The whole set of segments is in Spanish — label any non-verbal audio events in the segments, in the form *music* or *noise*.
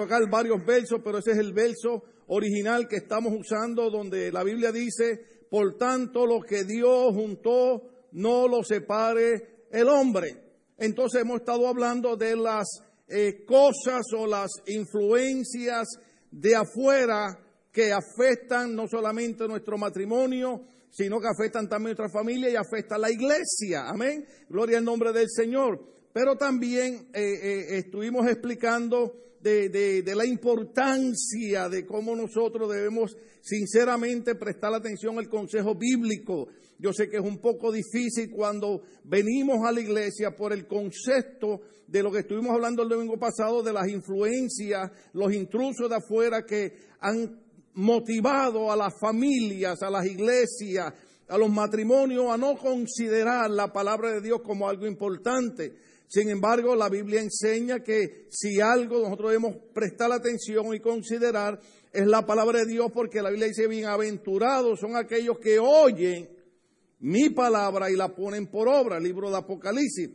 tocar varios versos, pero ese es el verso original que estamos usando, donde la Biblia dice, por tanto lo que Dios juntó, no lo separe el hombre. Entonces hemos estado hablando de las eh, cosas o las influencias de afuera que afectan no solamente nuestro matrimonio, sino que afectan también nuestra familia y afectan a la iglesia. Amén. Gloria al nombre del Señor. Pero también eh, eh, estuvimos explicando de, de, la importancia de cómo nosotros debemos sinceramente prestar atención al consejo bíblico. Yo sé que es un poco difícil cuando venimos a la iglesia por el concepto de lo que estuvimos hablando el domingo pasado, de las influencias, los intrusos de afuera que han motivado a las familias, a las iglesias, a los matrimonios a no considerar la palabra de Dios como algo importante. Sin embargo, la Biblia enseña que si algo nosotros debemos prestar atención y considerar es la palabra de Dios, porque la Biblia dice, bienaventurados son aquellos que oyen mi palabra y la ponen por obra, el libro de Apocalipsis.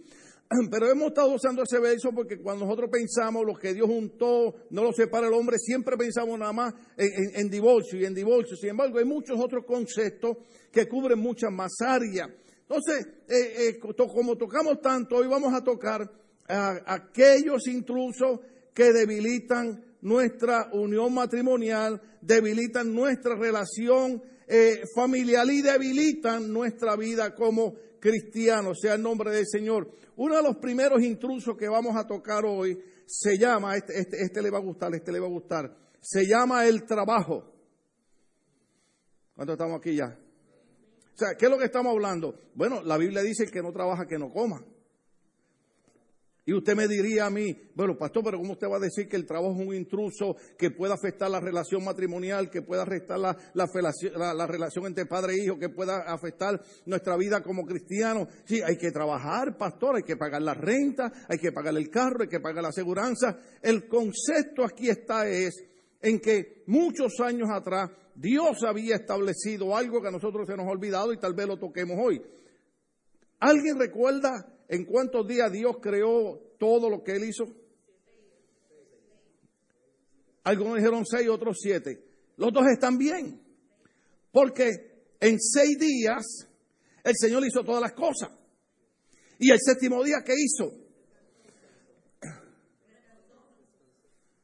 *clears throat* Pero hemos estado usando ese verso porque cuando nosotros pensamos lo que Dios juntó, no lo separa el hombre, siempre pensamos nada más en, divorcio y en divorcio. Sin embargo, hay muchos otros conceptos que cubren muchas más áreas. Entonces, eh, eh, como tocamos tanto, hoy vamos a tocar a aquellos intrusos que debilitan nuestra unión matrimonial, debilitan nuestra relación eh, familiar y debilitan nuestra vida como cristianos, sea el nombre del Señor. Uno de los primeros intrusos que vamos a tocar hoy se llama, este, este, este le va a gustar, este le va a gustar, se llama el trabajo. ¿Cuánto estamos aquí ya? O sea, ¿qué es lo que estamos hablando? Bueno, la Biblia dice que no trabaja, que no coma. Y usted me diría a mí, bueno, pastor, pero ¿cómo usted va a decir que el trabajo es un intruso que pueda afectar la relación matrimonial, que pueda afectar la, la, relación entre padre e hijo, que pueda afectar nuestra vida como cristianos? Sí, hay que trabajar, pastor, hay que pagar la renta, hay que pagar el carro, hay que pagar la aseguranza. El concepto aquí está es en que muchos años atrás Dios había establecido algo que a nosotros se nos ha olvidado y tal vez lo toquemos hoy. ¿Alguien recuerda en cuántos días Dios creó todo lo que Él hizo? Algunos dijeron seis, otros siete. Los dos están bien. Porque en seis días el Señor hizo todas las cosas. Y el séptimo día, ¿qué hizo?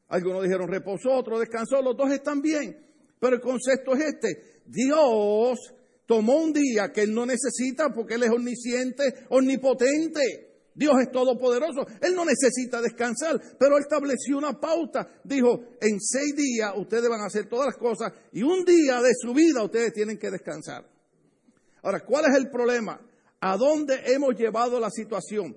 Algunos dijeron reposó, otros descansó. Los dos están bien. Pero el concepto es este. Dios tomó un día que Él no necesita porque Él es omnisciente, omnipotente. Dios es todopoderoso. Él no necesita descansar, pero estableció una pauta. Dijo, en seis días ustedes van a hacer todas las cosas y un día de su vida ustedes tienen que descansar. Ahora, ¿cuál es el problema? ¿A dónde hemos llevado la situación?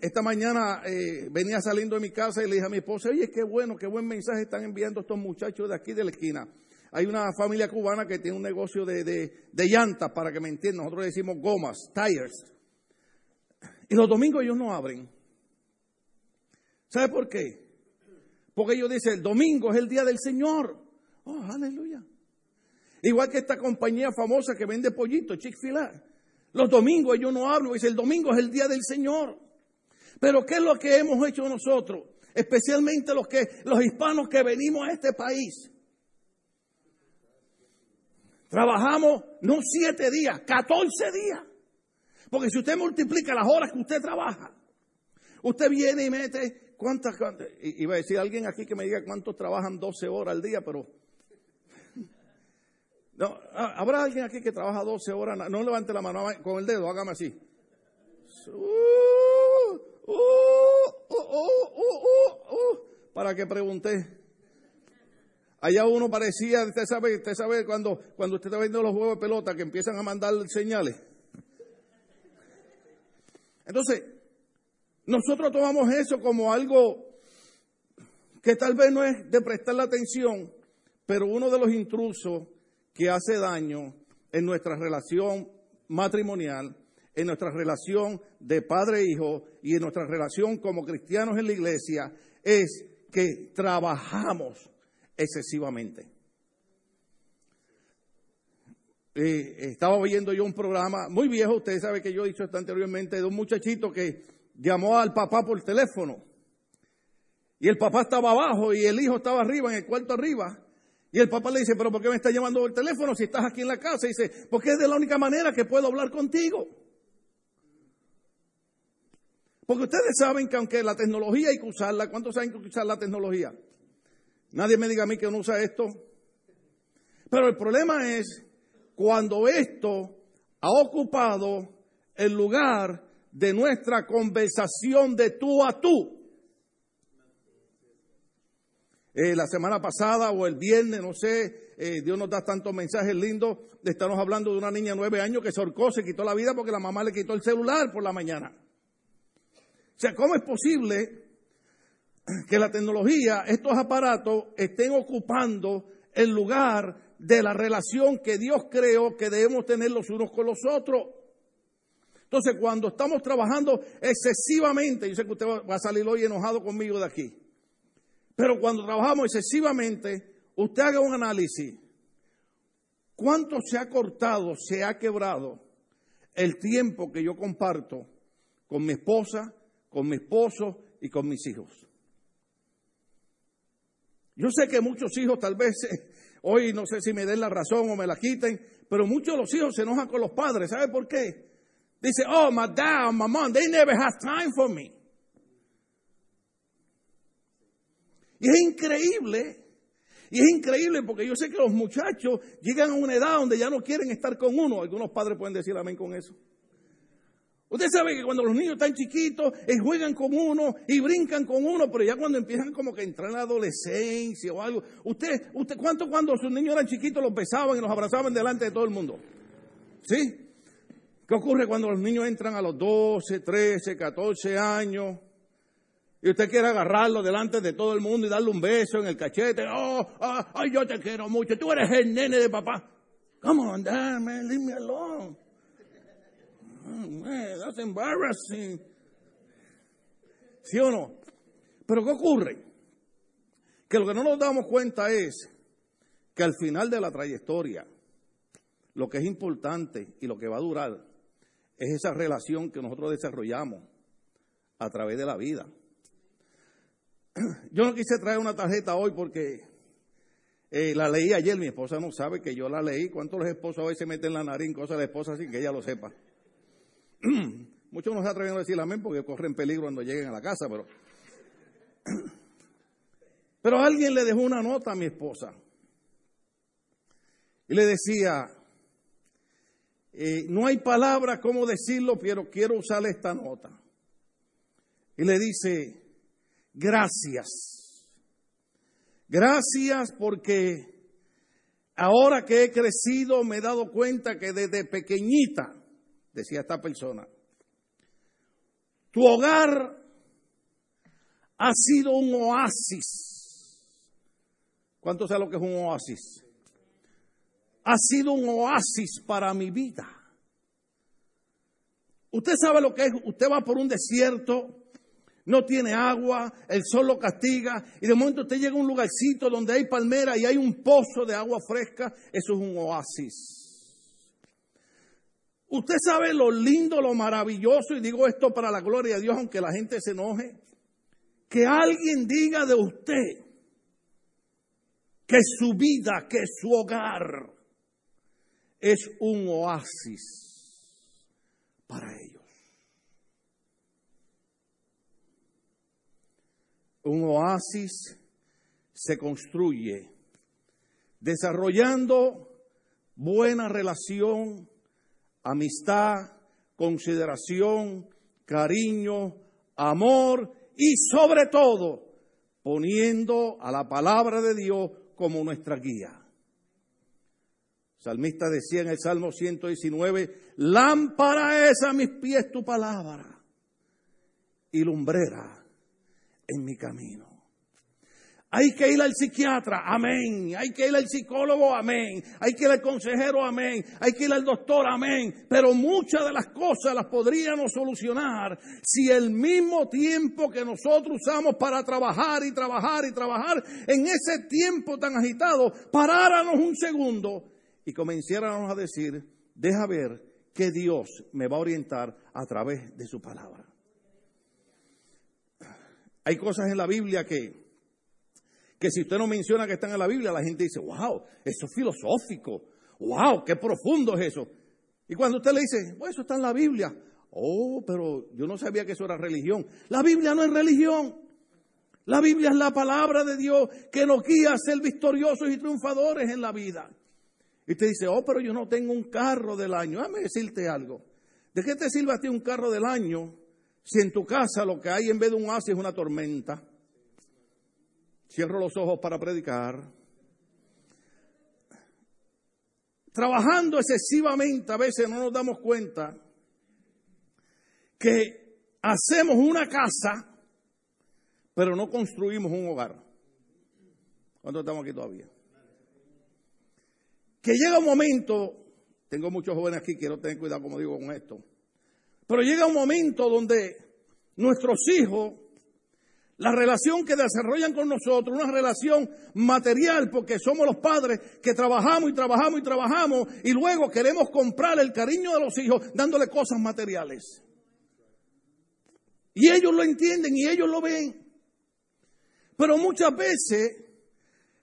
Esta mañana eh, venía saliendo de mi casa y le dije a mi esposa, oye, qué bueno, qué buen mensaje están enviando estos muchachos de aquí de la esquina. Hay una familia cubana que tiene un negocio de, de, llantas, para que me entiendan. Nosotros decimos gomas, tires. Y los domingos ellos no abren. ¿Sabe por qué? Porque ellos dicen, el domingo es el día del Señor. Oh, aleluya. Igual que esta compañía famosa que vende pollitos, Chick-fil-A. Los domingos ellos no abren, dicen, el domingo es el día del Señor. Pero ¿qué es lo que hemos hecho nosotros? Especialmente los que los hispanos que venimos a este país. Trabajamos no siete días, catorce días. Porque si usted multiplica las horas que usted trabaja, usted viene y mete cuántas, cuántas iba a decir alguien aquí que me diga cuántos trabajan 12 horas al día, pero *laughs* no, habrá alguien aquí que trabaja 12 horas, no levante la mano con el dedo, hágame así. Uh, uh, para que pregunte. Allá uno parecía, usted sabe, usted sabe cuando, cuando usted está viendo los juegos de pelota que empiezan a mandar señales. Entonces, nosotros tomamos eso como algo que tal vez no es de prestar la atención, pero uno de los intrusos que hace daño en nuestra relación matrimonial, en nuestra relación de padre-hijo e y en nuestra relación como cristianos en la iglesia es que trabajamos excesivamente. Eh, estaba viendo yo un programa muy viejo, ustedes saben que yo he dicho esto anteriormente, de un muchachito que llamó al papá por teléfono. Y el papá estaba abajo y el hijo estaba arriba, en el cuarto arriba. Y el papá le dice, pero ¿por qué me está llamando el teléfono si estás aquí en la casa? Y dice, porque es de la única manera que puedo hablar contigo. Porque ustedes saben que aunque la tecnología hay que usarla, ¿cuántos saben que usar la tecnología? Nadie me diga a mí que no usa esto. Pero el problema es cuando esto ha ocupado el lugar de nuestra conversación de tú a tú. Eh, la semana pasada o el viernes, no sé, eh, Dios nos da tantos mensajes lindos. Estamos hablando de una niña de nueve años que se ahorcó, se quitó la vida porque la mamá le quitó el celular por la mañana. O sea, ¿cómo es posible que la tecnología, estos aparatos, estén ocupando el lugar de la relación que Dios creó que debemos tener los unos con los otros? Entonces, cuando estamos trabajando excesivamente, yo sé que usted va a salir hoy enojado conmigo de aquí, pero cuando trabajamos excesivamente, usted haga un análisis. ¿Cuánto se ha cortado, se ha quebrado el tiempo que yo comparto con mi esposa, con mi esposo y con mis hijos? Yo sé que muchos hijos tal vez hoy no sé si me den la razón o me la quiten, pero muchos de los hijos se enojan con los padres. ¿Sabe por qué? Dice, oh, my dad, my mom, they never have time for me. Y es increíble, y es increíble porque yo sé que los muchachos llegan a una edad donde ya no quieren estar con uno. Algunos padres pueden decir amén con eso. Usted sabe que cuando los niños están chiquitos, eh, juegan con uno y brincan con uno, pero ya cuando empiezan como que entrar en la adolescencia o algo, usted, usted, ¿cuánto cuando sus niños eran chiquitos los besaban y los abrazaban delante de todo el mundo? ¿Sí? ¿Qué ocurre cuando los niños entran a los 12, 13, 14 años? Y usted quiere agarrarlo delante de todo el mundo y darle un beso en el cachete. Oh, oh ay, yo te quiero mucho. Tú eres el nene de papá. Come on, man, leave me alone. Oh, that's embarrassing. ¿Sí o no? Pero ¿qué ocurre? Que lo que no nos damos cuenta es que al final de la trayectoria, lo que es importante y lo que va a durar es esa relación que nosotros desarrollamos a través de la vida. Yo no quise traer una tarjeta hoy porque eh, la leí ayer, mi esposa no sabe que yo la leí. ¿Cuántos los esposos hoy se meten la nariz en cosas de la esposa sin que ella lo sepa? *clears throat* Muchos no se atreven a decir amén porque corren peligro cuando lleguen a la casa, pero... *clears throat* Pero alguien le dejó una nota a mi esposa y le decía, eh, no hay palabra cómo decirlo, pero quiero usar esta nota. Y le dice, gracias. Gracias porque ahora que he crecido me he dado cuenta que desde pequeñita, decía esta persona, tu hogar ha sido un oasis. ¿Cuánto sabe lo que es un oasis? Ha sido un oasis para mi vida. Usted sabe lo que es, usted va por un desierto, no tiene agua, el sol lo castiga y de momento usted llega a un lugarcito donde hay palmera y hay un pozo de agua fresca, eso es un oasis. Usted sabe lo lindo, lo maravilloso, y digo esto para la gloria de Dios, aunque la gente se enoje, que alguien diga de usted que su vida, que su hogar es un oasis para ellos. Un oasis se construye desarrollando buena relación amistad, consideración, cariño, amor y sobre todo poniendo a la palabra de Dios como nuestra guía. salmista decía en el Salmo 119, lámpara es a mis pies tu palabra y lumbrera en mi camino. Hay que ir al psiquiatra, amén. Hay que ir al psicólogo, amén. Hay que ir al consejero, amén. Hay que ir al doctor, amén. Pero muchas de las cosas las podríamos solucionar si el mismo tiempo que nosotros usamos para trabajar y trabajar y trabajar, en ese tiempo tan agitado, paráramos un segundo y comenzáramos a decir, deja ver que Dios me va a orientar a través de su palabra. Hay cosas en la Biblia que, que si usted no menciona que están en la Biblia, la gente dice, wow, eso es filosófico, wow, qué profundo es eso. Y cuando usted le dice, eso está en la Biblia, oh, pero yo no sabía que eso era religión. La Biblia no es religión. La Biblia es la palabra de Dios que nos guía a ser victoriosos y triunfadores en la vida. Y usted dice, oh, pero yo no tengo un carro del año. Déjame decirte algo. ¿De qué te sirve a ti un carro del año si en tu casa lo que hay en vez de un oasis es una tormenta? Cierro los ojos para predicar. Trabajando excesivamente a veces no nos damos cuenta que hacemos una casa pero no construimos un hogar. ¿Cuántos estamos aquí todavía? Que llega un momento, tengo muchos jóvenes aquí, quiero tener cuidado como digo con esto, pero llega un momento donde nuestros hijos, la relación que desarrollan con nosotros, una relación material, porque somos los padres que trabajamos y trabajamos y trabajamos y luego queremos comprar el cariño de los hijos dándole cosas materiales. Y ellos lo entienden y ellos lo ven. Pero muchas veces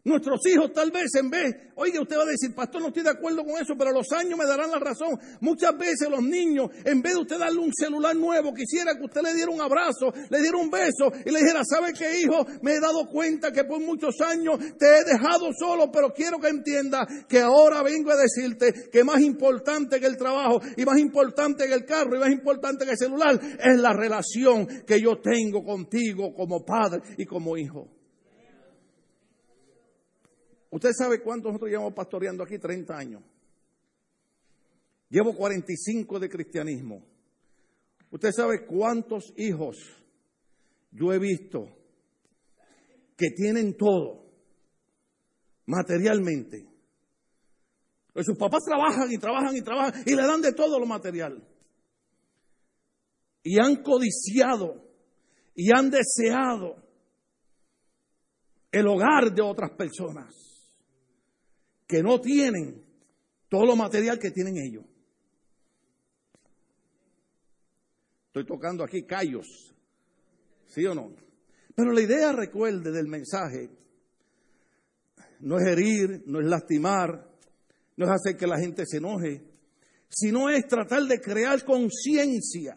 Nuestros hijos tal vez en vez, oiga, usted va a decir, pastor, no estoy de acuerdo con eso, pero los años me darán la razón. Muchas veces los niños, en vez de usted darle un celular nuevo, quisiera que usted le diera un abrazo, le diera un beso y le dijera, ¿sabe qué, hijo? Me he dado cuenta que por muchos años te he dejado solo, pero quiero que entienda que ahora vengo a decirte que más importante que el trabajo y más importante que el carro y más importante que el celular es la relación que yo tengo contigo como padre y como hijo. Usted sabe cuántos nosotros llevamos pastoreando aquí, 30 años. Llevo 45 de cristianismo. Usted sabe cuántos hijos yo he visto que tienen todo materialmente. Pues sus papás trabajan y trabajan y trabajan y le dan de todo lo material. Y han codiciado y han deseado el hogar de otras personas que no tienen todo lo material que tienen ellos. Estoy tocando aquí callos, ¿sí o no? Pero la idea, recuerde, del mensaje no es herir, no es lastimar, no es hacer que la gente se enoje, sino es tratar de crear conciencia,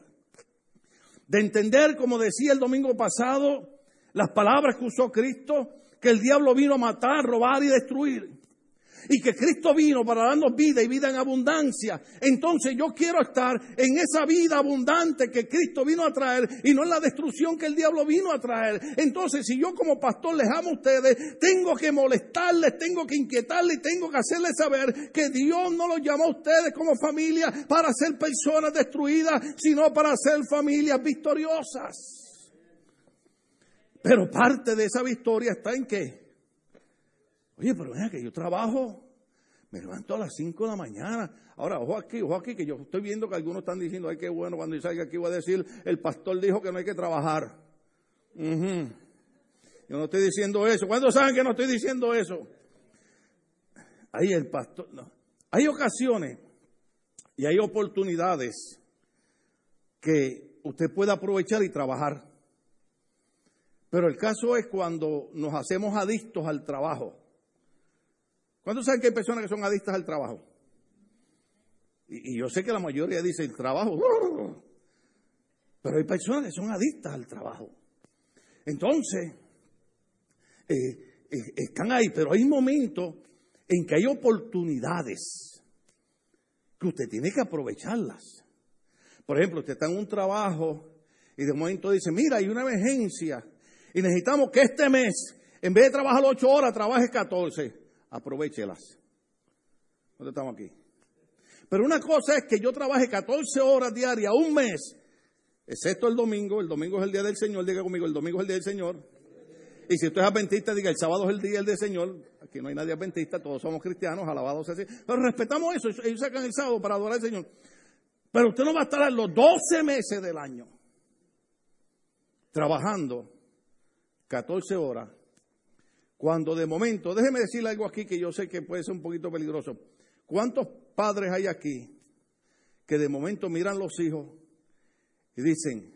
de entender, como decía el domingo pasado, las palabras que usó Cristo, que el diablo vino a matar, robar y destruir y que Cristo vino para darnos vida y vida en abundancia. Entonces yo quiero estar en esa vida abundante que Cristo vino a traer y no en la destrucción que el diablo vino a traer. Entonces si yo como pastor les amo a ustedes, tengo que molestarles, tengo que inquietarles, tengo que hacerles saber que Dios no los llamó a ustedes como familia para ser personas destruidas, sino para ser familias victoriosas. Pero parte de esa victoria está en qué? Oye, pero vea que yo trabajo, me levanto a las 5 de la mañana. Ahora, ojo aquí, ojo aquí, que yo estoy viendo que algunos están diciendo, ay, qué bueno, cuando yo salga aquí voy a decir, el pastor dijo que no hay que trabajar. Yo no estoy diciendo eso. ¿Cuántos saben que no estoy diciendo eso? Ahí el pastor. Hay ocasiones y hay oportunidades que usted puede aprovechar y trabajar. Pero el caso es cuando nos hacemos adictos al trabajo. ¿Cuántos saben que hay personas que son adictas al trabajo? Y, yo sé que la mayoría dice el trabajo, pero hay personas que son adictas al trabajo. Entonces, eh, eh, están ahí, pero hay momentos en que hay oportunidades que usted tiene que aprovecharlas. Por ejemplo, usted está en un trabajo y de momento dice, mira, hay una emergencia y necesitamos que este mes, en vez de trabajar ocho horas, trabaje 14 aprovechelas. ¿Dónde estamos aquí? Pero una cosa es que yo trabaje 14 horas diarias, un mes, excepto el domingo, el domingo es el día del Señor, diga conmigo, el domingo es el día del Señor. Y si usted es adventista, diga, el sábado es el día del Señor. Aquí no hay nadie adventista, todos somos cristianos, alabados así. Pero respetamos eso, ellos sacan el sábado para adorar al Señor. Pero usted no va a estar los 12 meses del año trabajando 14 horas cuando de momento, déjeme decirle algo aquí que yo sé que puede ser un poquito peligroso. ¿Cuántos padres hay aquí que de momento miran los hijos y dicen,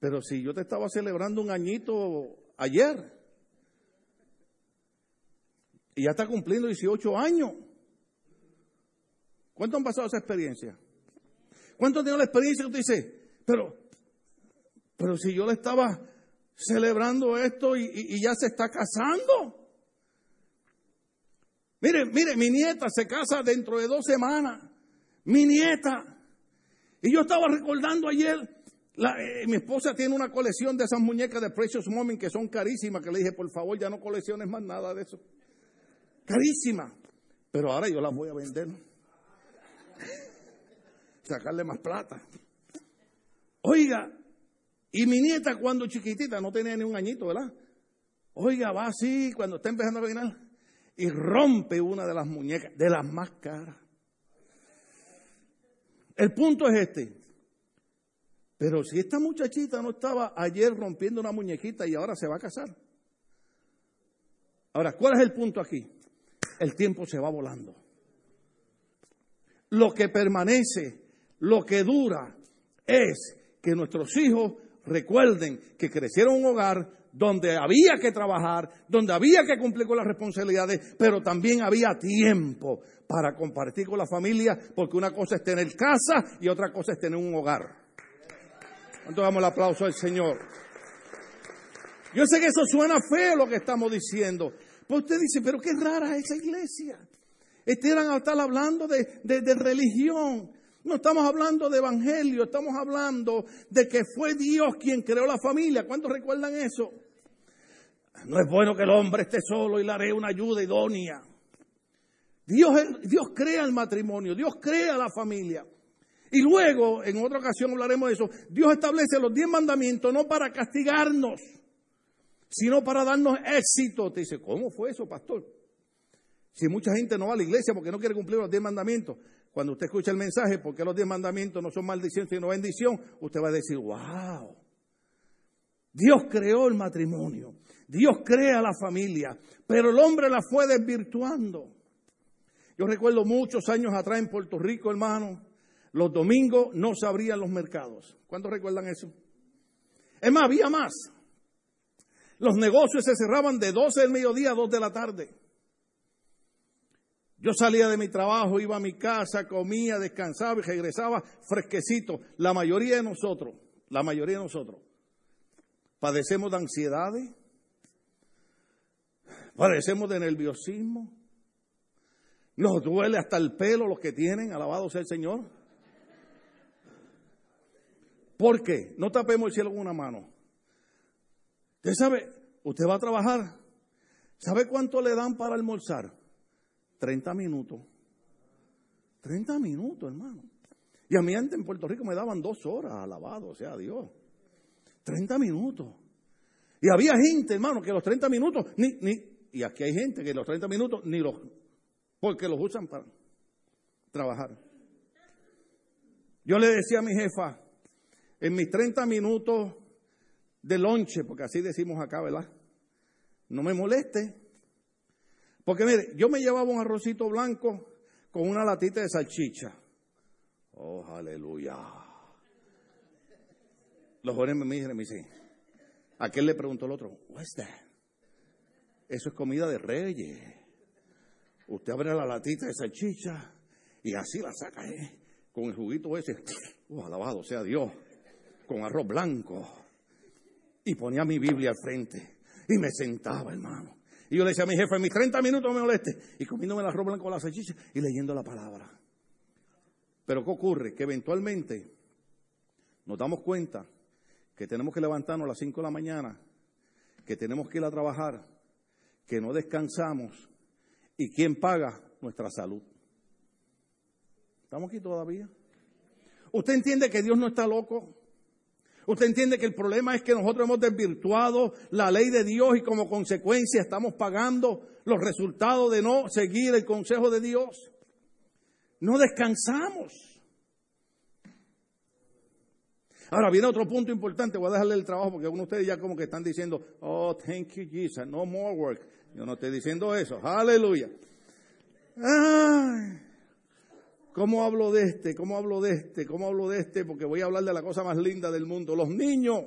pero si yo te estaba celebrando un añito ayer, y ya está cumpliendo 18 años. ¿Cuánto han pasado esa experiencia? ¿Cuánto han tenido la experiencia que usted dice, pero, pero si yo le estaba celebrando esto y, ya se está casando? Mire, mire, mi nieta se casa dentro de dos semanas. Mi nieta. Y yo estaba recordando ayer, eh, mi esposa tiene una colección de esas muñecas de Precious Moment que son carísimas, que le dije, por favor, ya no colecciones más nada de eso. Carísima. Pero ahora yo las voy a vender. *laughs* Sacarle más plata. Oiga, y mi nieta cuando chiquitita, no tenía ni un añito, ¿verdad? Oiga, va así cuando está empezando a peinar y rompe una de las muñecas, de las más caras. El punto es este. Pero si esta muchachita no estaba ayer rompiendo una muñequita y ahora se va a casar. Ahora, ¿cuál es el punto aquí? el tiempo se va volando. Lo que permanece, lo que dura, es que nuestros hijos recuerden que crecieron en un hogar donde había que trabajar, donde había que cumplir con las responsabilidades, pero también había tiempo para compartir con la familia, porque una cosa es tener casa y otra cosa es tener un hogar. Entonces damos el aplauso al Señor. Yo sé que eso suena feo lo que estamos diciendo, pues usted dice, pero qué rara esa iglesia. Están a hablando de, de religión. No estamos hablando de evangelio, estamos hablando de que fue Dios quien creó la familia. ¿Cuántos recuerdan eso? No es bueno que el hombre esté solo y le haré una ayuda idónea. Dios, Dios crea el matrimonio, Dios crea la familia. Y luego, en otra ocasión hablaremos de eso, Dios establece los diez mandamientos no para castigarnos, sino para darnos éxito. Te dice, ¿cómo fue eso, pastor? Si mucha gente no va a la iglesia porque no quiere cumplir los diez mandamientos, cuando usted escucha el mensaje, porque los diez mandamientos no son maldición sino bendición, usted va a decir, wow, Dios creó el matrimonio, Dios crea la familia, pero el hombre la fue desvirtuando. Yo recuerdo muchos años atrás en Puerto Rico, hermano, los domingos no se abrían los mercados. ¿Cuántos recuerdan eso? Es más, había más. Los negocios se cerraban de 12 del mediodía a 2 de la tarde. Yo salía de mi trabajo, iba a mi casa, comía, descansaba y regresaba fresquecito. La mayoría de nosotros, la mayoría de nosotros, padecemos de ansiedades, padecemos de nerviosismo, nos duele hasta el pelo los que tienen, alabado sea el Señor. ¿Por qué? No tapemos el cielo con una mano. Usted sabe, usted va a trabajar. ¿Sabe cuánto le dan para almorzar? 30 minutos. 30 minutos, hermano. Y a mí antes en Puerto Rico me daban dos horas, alabado sea Dios. 30 minutos. Y había gente, hermano, que los 30 minutos, ni, ni, y aquí hay gente que los 30 minutos ni los, porque los usan para trabajar. Yo le decía a mi jefa, en mis 30 minutos de lonche, porque así decimos acá, ¿verdad? No me moleste. Porque mire, yo me llevaba un arrocito blanco con una latita de salchicha. Oh, aleluya. Los jóvenes me y me dicen, aquel le preguntó al otro, what's that? Eso es comida de reyes. Usted abre la latita de salchicha y así la saca, ¿eh? Con el juguito ese. Oh, alabado sea Dios. Con arroz blanco y ponía mi Biblia al frente y me sentaba, hermano. Y yo le decía a mi jefe, en mis 30 minutos me moleste. Y comiéndome la ropa con la salchicha y leyendo la palabra. Pero ¿qué ocurre? Que eventualmente nos damos cuenta que tenemos que levantarnos a las 5 de la mañana, que tenemos que ir a trabajar, que no descansamos. ¿Y quién paga? Nuestra salud. ¿Estamos aquí todavía? ¿Usted entiende que Dios no está loco? Usted entiende que el problema es que nosotros hemos desvirtuado la ley de Dios y como consecuencia estamos pagando los resultados de no seguir el consejo de Dios. No descansamos. Ahora viene otro punto importante, voy a dejarle el trabajo porque algunos de ustedes ya como que están diciendo, oh, thank you Jesus, no more work. Yo no estoy diciendo eso, aleluya. Ay. ¿Cómo hablo de este? ¿Cómo hablo de este? ¿Cómo hablo de este? Porque voy a hablar de la cosa más linda del mundo. Los niños.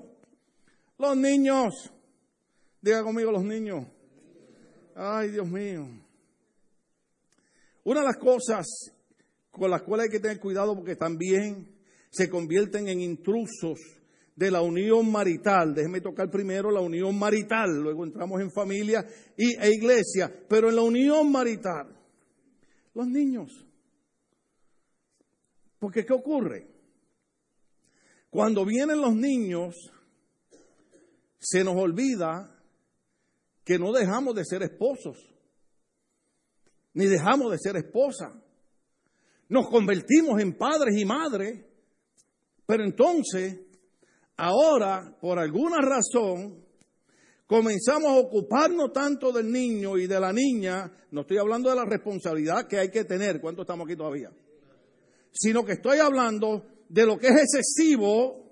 Los niños. Diga conmigo los niños. Ay, Dios mío. Una de las cosas con las cuales hay que tener cuidado porque también se convierten en intrusos de la unión marital. Déjeme tocar primero la unión marital, luego entramos en familia y, e iglesia, pero en la unión marital, los niños. Porque ¿qué ocurre? Cuando vienen los niños, se nos olvida que no dejamos de ser esposos, ni dejamos de ser esposa. Nos convertimos en padres y madres, pero entonces, ahora, por alguna razón, comenzamos a ocuparnos tanto del niño y de la niña, no estoy hablando de la responsabilidad que hay que tener, ¿cuánto estamos aquí todavía? Sino que estoy hablando de lo que es excesivo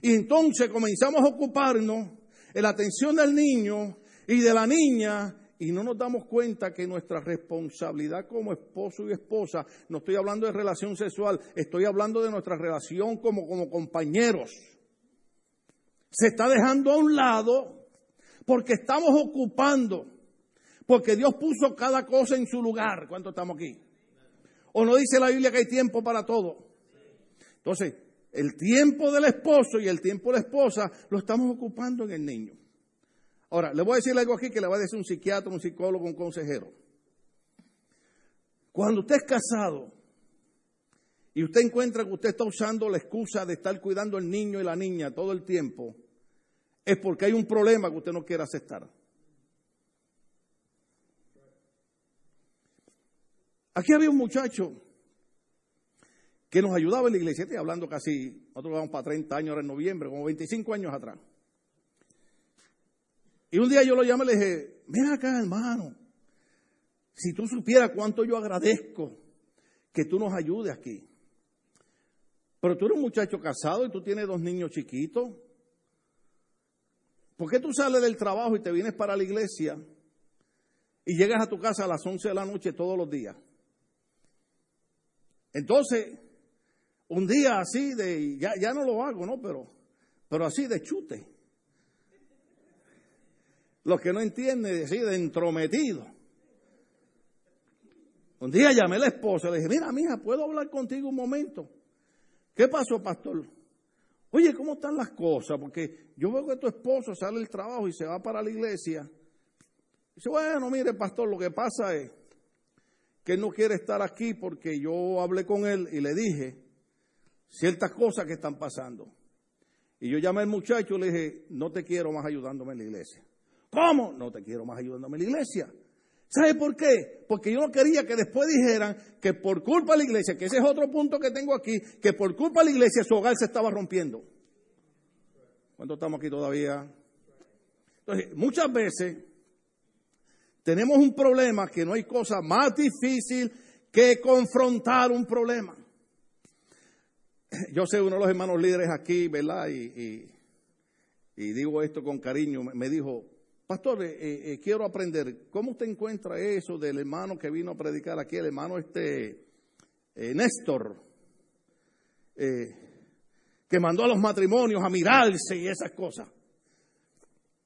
y entonces comenzamos a ocuparnos en la atención del niño y de la niña y no nos damos cuenta que nuestra responsabilidad como esposo y esposa, no estoy hablando de relación sexual, estoy hablando de nuestra relación como, como compañeros, se está dejando a un lado porque estamos ocupando, porque Dios puso cada cosa en su lugar. ¿Cuánto estamos aquí? ¿O no dice la Biblia que hay tiempo para todo? Entonces, el tiempo del esposo y el tiempo de la esposa lo estamos ocupando en el niño. Ahora, le voy a decir algo aquí que le va a decir un psiquiatra, un psicólogo, un consejero. Cuando usted es casado y usted encuentra que usted está usando la excusa de estar cuidando al niño y la niña todo el tiempo, es porque hay un problema que usted no quiere aceptar. Aquí había un muchacho que nos ayudaba en la iglesia, estoy hablando casi, nosotros vamos para 30 años ahora en noviembre, como 25 años atrás. Y un día yo lo llamé y le dije, ven acá hermano, si tú supieras cuánto yo agradezco que tú nos ayudes aquí. Pero tú eres un muchacho casado y tú tienes dos niños chiquitos. ¿Por qué tú sales del trabajo y te vienes para la iglesia y llegas a tu casa a las 11 de la noche todos los días? Entonces, un día así de, ya, ya no lo hago, ¿no? Pero, pero así de chute. Los que no entienden, así de entrometido. Un día llamé a la esposa, le dije, mira, mija, ¿puedo hablar contigo un momento? ¿Qué pasó, pastor? Oye, ¿cómo están las cosas? Porque yo veo que tu esposo sale del trabajo y se va para la iglesia. Dice, bueno, mire, pastor, lo que pasa es que él no quiere estar aquí porque yo hablé con él y le dije ciertas cosas que están pasando. Y yo llamé al muchacho y le dije, no te quiero más ayudándome en la iglesia. ¿Cómo? No te quiero más ayudándome en la iglesia. ¿Sabe por qué? Porque yo no quería que después dijeran que por culpa de la iglesia, que ese es otro punto que tengo aquí, que por culpa de la iglesia su hogar se estaba rompiendo. ¿Cuánto estamos aquí todavía? Entonces, muchas veces tenemos un problema que no hay cosa más difícil que confrontar un problema. yo sé uno de los hermanos líderes aquí, ¿verdad? Y, digo esto con cariño, me dijo, pastor, eh, eh, quiero aprender, ¿cómo usted encuentra eso del hermano que vino a predicar aquí, el hermano este, eh, Néstor, que mandó a los matrimonios a mirarse y esas cosas?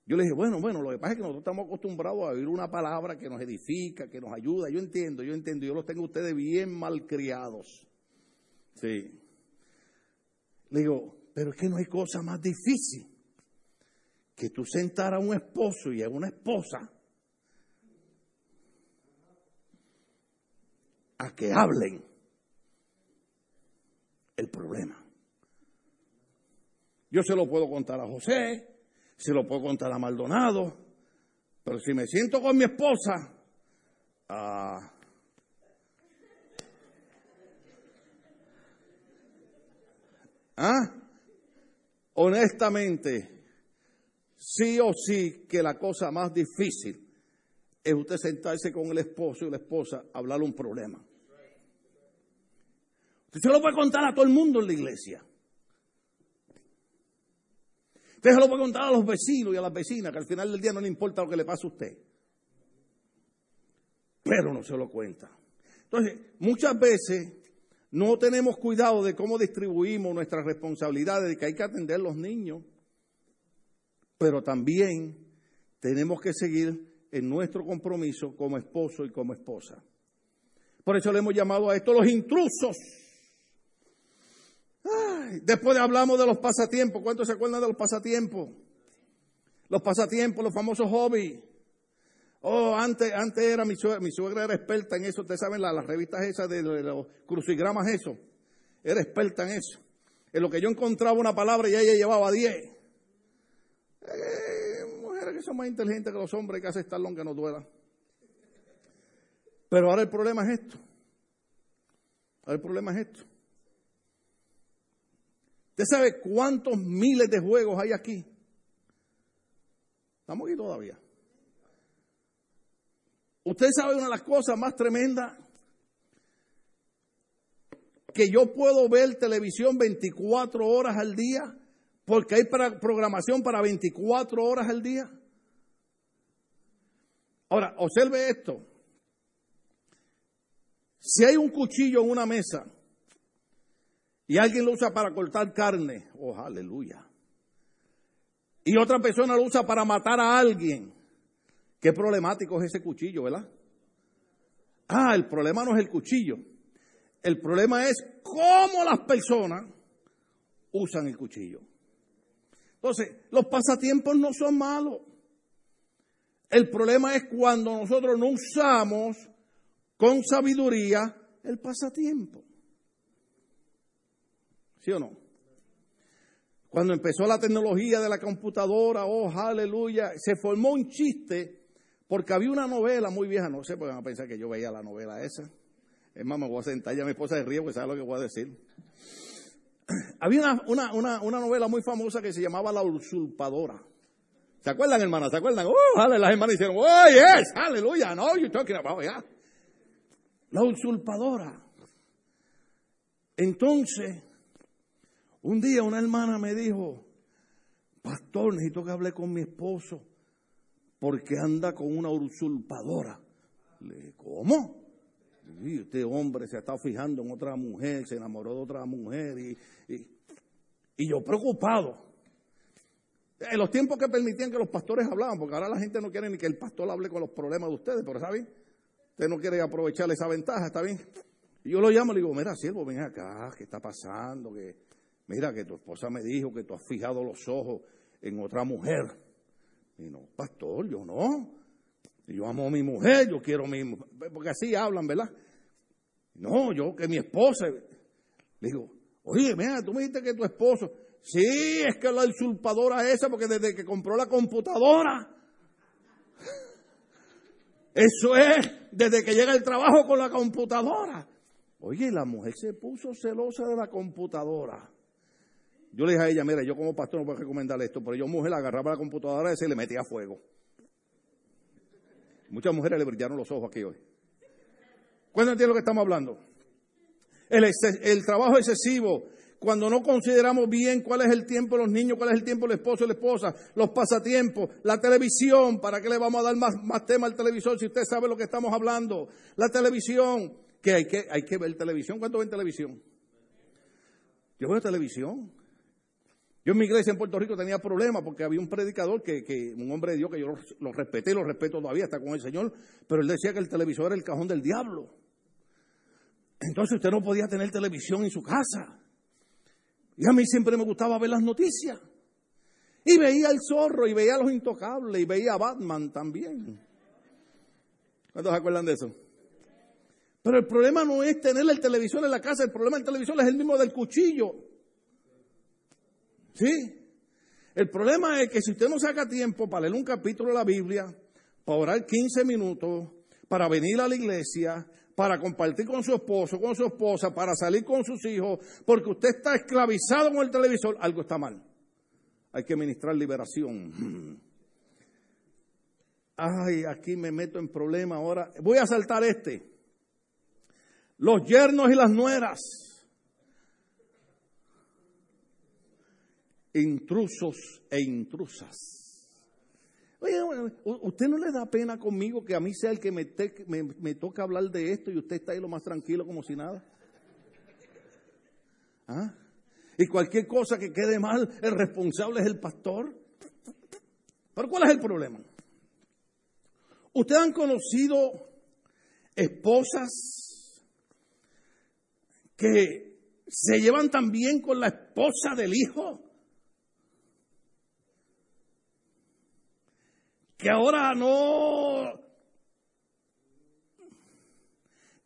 Yo le dije, bueno, bueno, lo que pasa es que nosotros estamos acostumbrados a oír una palabra que nos edifica, que nos ayuda. Yo entiendo, yo entiendo, yo los tengo ustedes bien malcriados. Sí. Le digo, pero es que no hay cosa más difícil que tú sentar a un esposo y a una esposa a que hablen el problema. Yo se lo puedo contar a José, se lo puedo contar a Maldonado, pero si me siento con mi esposa, ah, ¿Ah? Honestamente, sí o sí que la cosa más difícil es usted sentarse con el esposo y la esposa a hablar un problema. Usted se lo puede contar a todo el mundo en la iglesia. Usted se lo puede contar a los vecinos y a las vecinas, que al final del día no le importa lo que le pasa a usted. Pero no se lo cuenta. Entonces, muchas veces no tenemos cuidado de cómo distribuimos nuestras responsabilidades, de que hay que atender a los niños. pero también tenemos que seguir en nuestro compromiso como esposo y como esposa. Por eso le hemos llamado a esto los intrusos. Después hablamos de los pasatiempos. ¿Cuántos se acuerdan de los pasatiempos? Los pasatiempos, los famosos hobbies. Oh, antes, antes era mi suegra, mi suegra era experta en eso. Ustedes saben, las, revistas esas de, los crucigramas, eso. Era experta en eso. En lo que yo encontraba una palabra y ella llevaba diez. Eh, mujeres que son más inteligentes que los hombres que hacen estar que no duela. Pero ahora el problema es esto. Ahora el problema es esto. ¿Usted sabe cuántos miles de juegos hay aquí? Estamos aquí todavía. Usted sabe una de las cosas más tremendas que yo puedo ver televisión 24 horas al día porque hay programación para 24 horas al día. Ahora, observe esto. Si hay un cuchillo en una mesa y alguien lo usa para cortar carne, oh aleluya, y otra persona lo usa para matar a alguien, qué problemático es ese cuchillo, ¿verdad? Ah, el problema no es el cuchillo, el problema es cómo las personas usan el cuchillo. Entonces, los pasatiempos no son malos. El problema es cuando nosotros no usamos con sabiduría el pasatiempo. ¿Sí o no? Cuando empezó la tecnología de la computadora, oh, aleluya, se formó un chiste porque había una novela muy vieja, no sé, porque van a pensar que yo veía la novela esa. Es más, me voy a sentar, ya mi esposa de río, porque sabe lo que voy a decir. *clears throat* Había una, una, una, novela muy famosa que se llamaba La Usurpadora. ¿Se acuerdan, hermanas? ¿Se acuerdan? Oh, aleluya, las hermanas hicieron, oh, yes, aleluya, no, you're talking about, yeah la usurpadora. Entonces, un día una hermana me dijo, pastor, necesito que hable con mi esposo porque anda con una usurpadora. Le dije, ¿cómo? Este hombre se ha estado fijando en otra mujer, se enamoró de otra mujer y, y yo preocupado. En los tiempos que permitían que los pastores hablaban, porque ahora la gente no quiere ni que el pastor hable con los problemas de ustedes, pero ¿saben? Usted no quiere aprovechar esa ventaja, ¿está bien? Y yo lo llamo y le digo, mira, siervo, ven acá, ¿qué está pasando? Que, mira, que tu esposa me dijo que tú has fijado los ojos en otra mujer. Y no, pastor, yo no. yo amo a mi mujer, yo quiero a mi mujer. Porque así hablan, ¿verdad? No, yo que mi esposa. Le digo, oye, mira, tú me dijiste que tu esposo. Sí, es que la usurpadora esa, porque desde que compró la computadora, *laughs* eso es desde que llega el trabajo con la computadora. Oye, la mujer se puso celosa de la computadora. Yo le dije a ella, mira, yo como pastor no puedo recomendarle esto, pero yo mujer agarraba la computadora y se le metía fuego. Muchas mujeres le brillaron los ojos aquí hoy. ¿Cuándo entiende lo que estamos hablando? El, el trabajo excesivo, cuando no consideramos bien cuál es el tiempo de los niños, cuál es el tiempo del esposo y la esposa, los pasatiempos, la televisión, ¿para qué le vamos a dar más, más tema al televisor si usted sabe lo que estamos hablando? La televisión, que hay que, hay que ver televisión. ¿Cuánto ven televisión? Yo veo televisión. Yo en mi iglesia en Puerto Rico tenía problemas porque había un predicador que, un hombre de Dios que yo lo, lo respeté lo respeto todavía, está con el Señor, pero él decía que el televisor era el cajón del diablo. Entonces usted no podía tener televisión en su casa. Y a mí siempre me gustaba ver las noticias. Y veía el zorro, y veía a los intocables, y veía a Batman también. ¿Cuántos se acuerdan de eso? Pero el problema no es tener el televisor en la casa, el problema del televisor es el mismo del cuchillo. ¿Sí? El problema es que si usted no saca tiempo para leer un capítulo de la Biblia, para orar 15 minutos, para venir a la iglesia, para compartir con su esposo, con su esposa, para salir con sus hijos, porque usted está esclavizado con el televisor, algo está mal. Hay que ministrar liberación. *clears throat* Ay, aquí me meto en problema ahora. Voy a saltar este. Los yernos y las nueras. Intrusos e intrusas. Oye, ¿usted no le da pena conmigo que a mí sea el que me, toca hablar de esto y usted está ahí lo más tranquilo como si nada? ¿Ah? Y cualquier cosa que quede mal, el responsable es el pastor. Pero ¿cuál es el problema? Ustedes han conocido esposas que se llevan también con la esposa del hijo. Que ahora no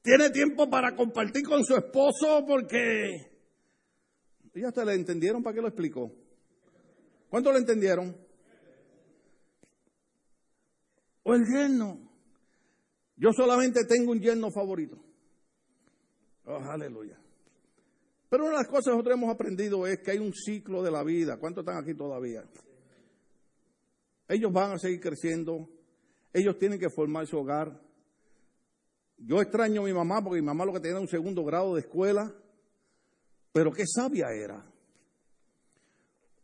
tiene tiempo para compartir con su esposo porque... ¿Ya te le entendieron? ¿Para qué lo explico? ¿Cuánto le entendieron? O el yerno. Yo solamente tengo un yerno favorito. Oh, aleluya. Pero una de las cosas que nosotros hemos aprendido es que hay un ciclo de la vida. ¿Cuántos están aquí todavía? Ellos van a seguir creciendo. Ellos tienen que formar su hogar. Yo extraño a mi mamá porque mi mamá lo que tenía era un segundo grado de escuela. Pero qué sabia era.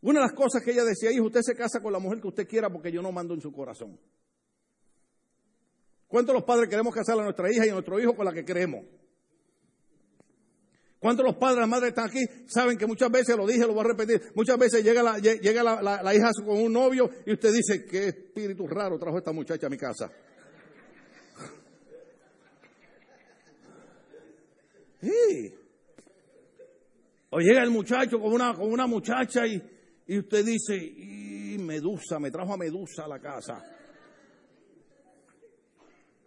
Una de las cosas que ella decía, hijo, usted se casa con la mujer que usted quiera porque yo no mando en su corazón. ¿Cuántos los padres queremos casar a nuestra hija y a nuestro hijo con la que queremos? ¿Cuántos los padres, las madres están aquí? Saben que muchas veces, lo dije, lo voy a repetir, muchas veces llega la, llega la, hija con un novio y usted dice, qué espíritu raro trajo esta muchacha a mi casa. *laughs* Sí. O llega el muchacho con una, con una muchacha y, y usted dice, y Medusa, me trajo a Medusa a la casa.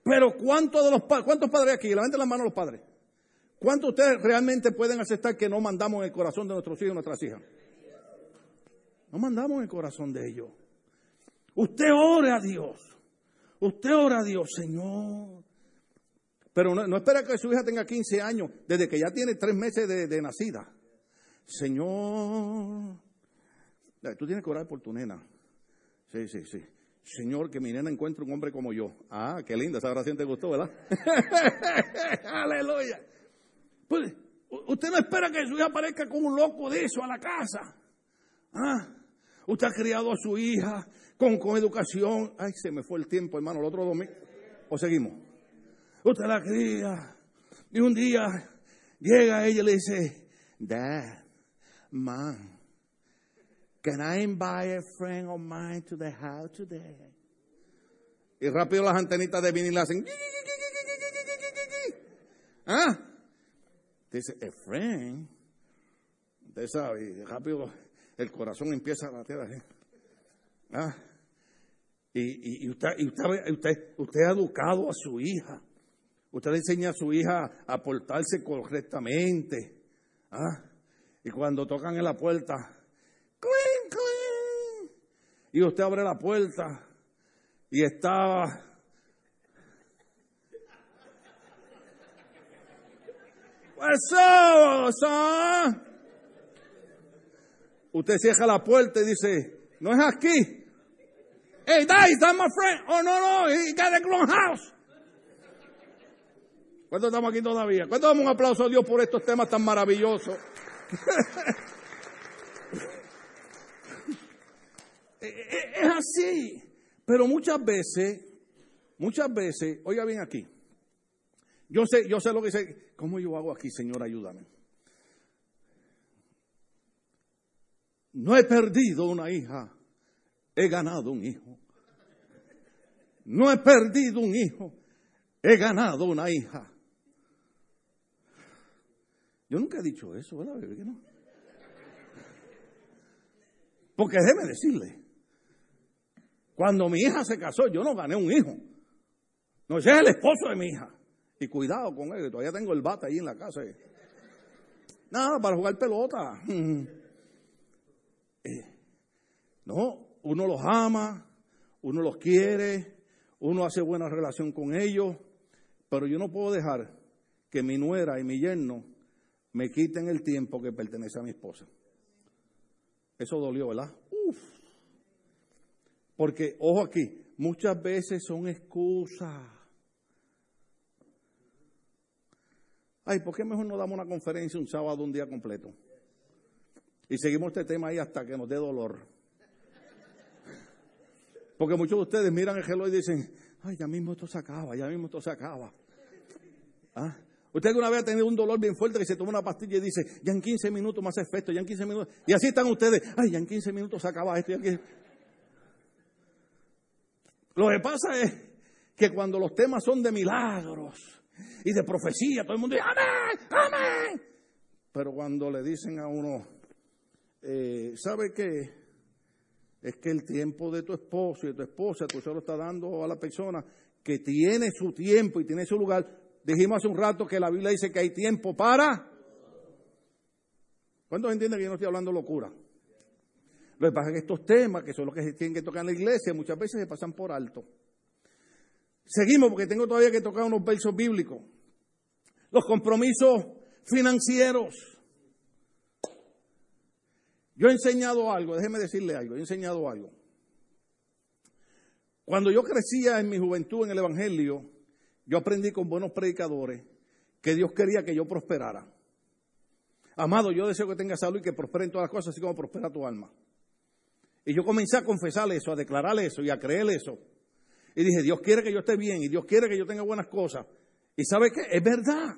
Pero ¿cuántos de los cuántos padres aquí? Levanten las manos los padres. ¿Cuántos de ustedes realmente pueden aceptar que no mandamos el corazón de nuestros hijos y nuestras hijas? No mandamos el corazón de ellos. Usted ore a Dios. Usted ora a Dios, Señor. Pero no, espera que su hija tenga 15 años, desde que ya tiene tres meses de, de nacida. Señor. Tú tienes que orar por tu nena. Sí, sí, sí. Señor, que mi nena encuentre un hombre como yo. Ah, qué linda, esa oración te gustó, ¿verdad? *laughs* Aleluya. Pues, usted no espera que su hija aparezca como un loco de eso a la casa. Ah, usted ha criado a su hija con, con educación. Ay, se me fue el tiempo, hermano, el otro domingo. ¿O seguimos? Usted la cría. Y un día llega ella y le dice, Dad, Mom, Can I invite a friend of mine to the house today? Y rápido las antenitas de vinil hacen. ¿Ah? Dice, friend. Usted sabe, rápido el corazón empieza a así. ¿Ah? Y, y, usted, y usted, usted, usted ha educado a su hija. Usted le enseña a su hija a portarse correctamente. ¿Ah? Y cuando tocan en la puerta, y usted abre la puerta y estaba What's Usted cierra la puerta y dice, no es aquí. Hey, guys, that's my friend. Oh, no, no, he got a grown house. ¿Cuántos estamos aquí todavía? ¿Cuántos damos un aplauso a Dios por estos temas tan maravillosos? Eh, *laughs* eh, es así. Pero muchas veces, muchas veces, oiga bien aquí. Yo sé, yo sé lo que dice. ¿Cómo yo hago aquí, Señor? Ayúdame. No he perdido una hija, he ganado un hijo. No he perdido un hijo, he ganado una hija. Yo nunca he dicho eso, ¿verdad, bebé? Porque déjeme decirle, cuando mi hija se casó, yo no gané un hijo. No, ese es el esposo de mi hija. Y cuidado con él, todavía tengo el bate ahí en la casa. Nada, para jugar pelota. *laughs* Eh, no, uno los ama, uno los quiere, uno hace buena relación con ellos, pero yo no puedo dejar que mi nuera y mi yerno me quiten el tiempo que pertenece a mi esposa. Eso dolió, ¿verdad? Uf. Porque, ojo aquí, muchas veces son excusas. Ay, ¿por qué mejor no damos una conferencia un sábado un día completo? Y seguimos este tema ahí hasta que nos dé dolor. Porque muchos de ustedes miran el reloj y dicen, ay, ya mismo esto se acaba, ya mismo esto se acaba. ¿Ah? Usted alguna vez ha tenido un dolor bien fuerte que se toma una pastilla y dice, ya en 15 minutos más efecto, ya en 15 minutos. Y así están ustedes, ay, ya en 15 minutos se acaba esto. Ya Lo que pasa es que cuando los temas son de milagros y de profecía, todo el mundo dice, amén, amén. Pero cuando le dicen a uno, eh, ¿sabe qué? Es que el tiempo de tu esposo y de tu esposa, tú se lo estás dando a la persona que tiene su tiempo y tiene su lugar. Dijimos hace un rato que la Biblia dice que hay tiempo para... ¿Cuántos entienden que yo no estoy hablando locura? Lo que pasa es que estos temas, que son los que se tienen que tocar en la iglesia, muchas veces se pasan por alto. Seguimos porque tengo todavía que tocar unos versos bíblicos. Los compromisos financieros. Yo he enseñado algo, déjeme decirle algo, he enseñado algo. Cuando yo crecía en mi juventud en el Evangelio, yo aprendí con buenos predicadores que Dios quería que yo prosperara. Amado, yo deseo que tengas salud y que prospere en todas las cosas, así como prospera tu alma. Y yo comencé a confesar eso, a declarar eso y a creer eso. Y dije, Dios quiere que yo esté bien y Dios quiere que yo tenga buenas cosas. Y sabe qué, es verdad.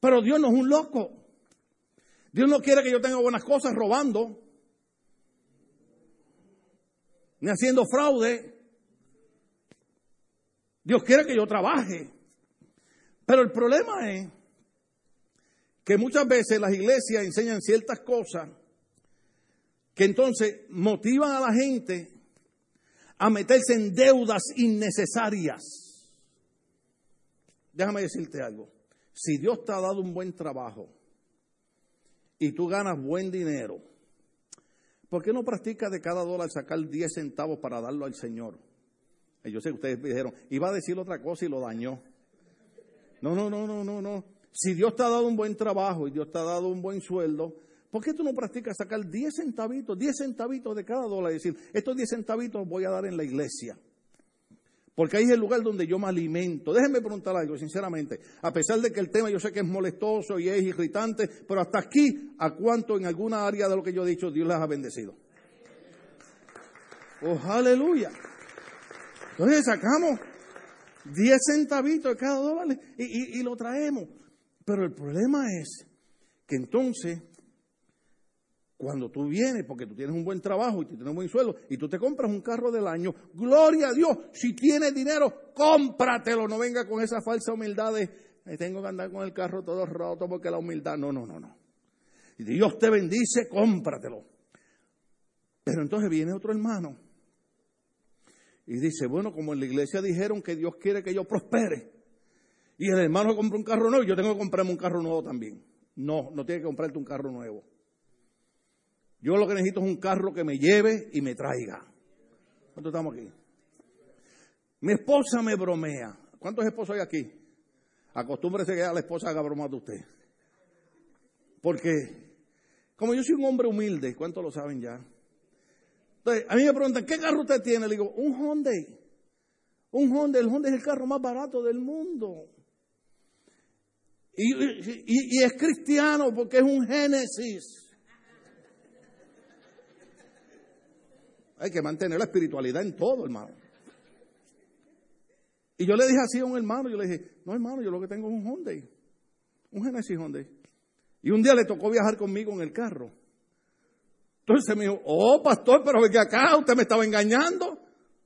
Pero Dios no es un loco. Dios no quiere que yo tenga buenas cosas robando, ni haciendo fraude. Dios quiere que yo trabaje. Pero el problema es que muchas veces las iglesias enseñan ciertas cosas que entonces motivan a la gente a meterse en deudas innecesarias. Déjame decirte algo. Si Dios te ha dado un buen trabajo y tú ganas buen dinero, ¿por qué no practicas de cada dólar sacar 10 centavos para darlo al Señor? Yo sé que ustedes dijeron, iba a decir otra cosa y lo dañó. No, no, no, no, no, no. Si Dios te ha dado un buen trabajo y Dios te ha dado un buen sueldo, ¿Por qué tú no practicas sacar 10 centavitos, 10 centavitos de cada dólar y decir, estos 10 centavitos voy a dar en la iglesia? Porque ahí es el lugar donde yo me alimento. Déjenme preguntar algo, sinceramente. A pesar de que el tema yo sé que es molestoso y es irritante, pero hasta aquí, ¿a cuánto en alguna área de lo que yo he dicho Dios les ha bendecido? Oh, aleluya. Entonces sacamos 10 centavitos de cada dólar y lo traemos. Pero el problema es que entonces cuando tú vienes, porque tú tienes un buen trabajo y tú tienes un buen sueldo, y tú te compras un carro del año, gloria a Dios, si tienes dinero, cómpratelo, no venga con esa falsa humildad de, tengo que andar con el carro todo roto porque la humildad, no, no, no, no. Y Dios te bendice, cómpratelo. Pero entonces viene otro hermano y dice, bueno, como en la iglesia dijeron que Dios quiere que yo prospere, y el hermano compra un carro nuevo, yo tengo que comprarme un carro nuevo también. No, no tiene que comprarte un carro nuevo. Yo lo que necesito es un carro que me lleve y me traiga. ¿Cuántos estamos aquí? Mi esposa me bromea. ¿Cuántos esposos hay aquí? Acostúmbrese que a la esposa haga broma de usted. Porque, como yo soy un hombre humilde, ¿cuántos lo saben ya? Entonces, a mí me preguntan, ¿qué carro usted tiene? Le digo, un Hyundai. Un Hyundai, el Hyundai es el carro más barato del mundo. y es cristiano porque es un Génesis. Hay que mantener la espiritualidad en todo, hermano. Y yo le dije así a un hermano, yo le dije, no hermano, yo lo que tengo es un Hyundai, un Genesis Hyundai. Y un día le tocó viajar conmigo en el carro. Entonces me dijo, oh pastor, pero que acá usted me estaba engañando.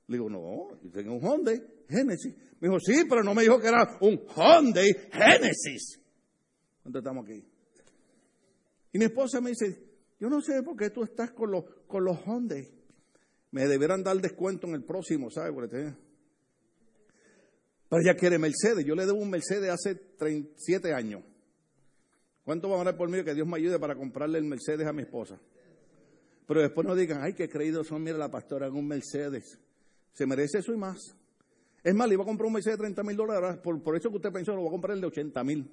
Le digo, no, yo tengo un Hyundai Genesis. Me dijo, sí, pero no me dijo que era un Hyundai Genesis. ¿Dónde estamos aquí? Y mi esposa me dice, yo no sé por qué tú estás con los, con los Hyundai me deberán dar descuento en el próximo, ¿sabes? Pero ella quiere Mercedes. Yo le debo un Mercedes hace 37 años. ¿Cuánto van a dar por mí que Dios me ayude para comprarle el Mercedes a mi esposa? Pero después no digan, ay, qué creídos son, mira la pastora en un Mercedes. Se merece eso y más. Es más, le iba a comprar un Mercedes de 30 mil dólares. Por, por, eso que usted pensó, lo voy a comprar el de 80 mil.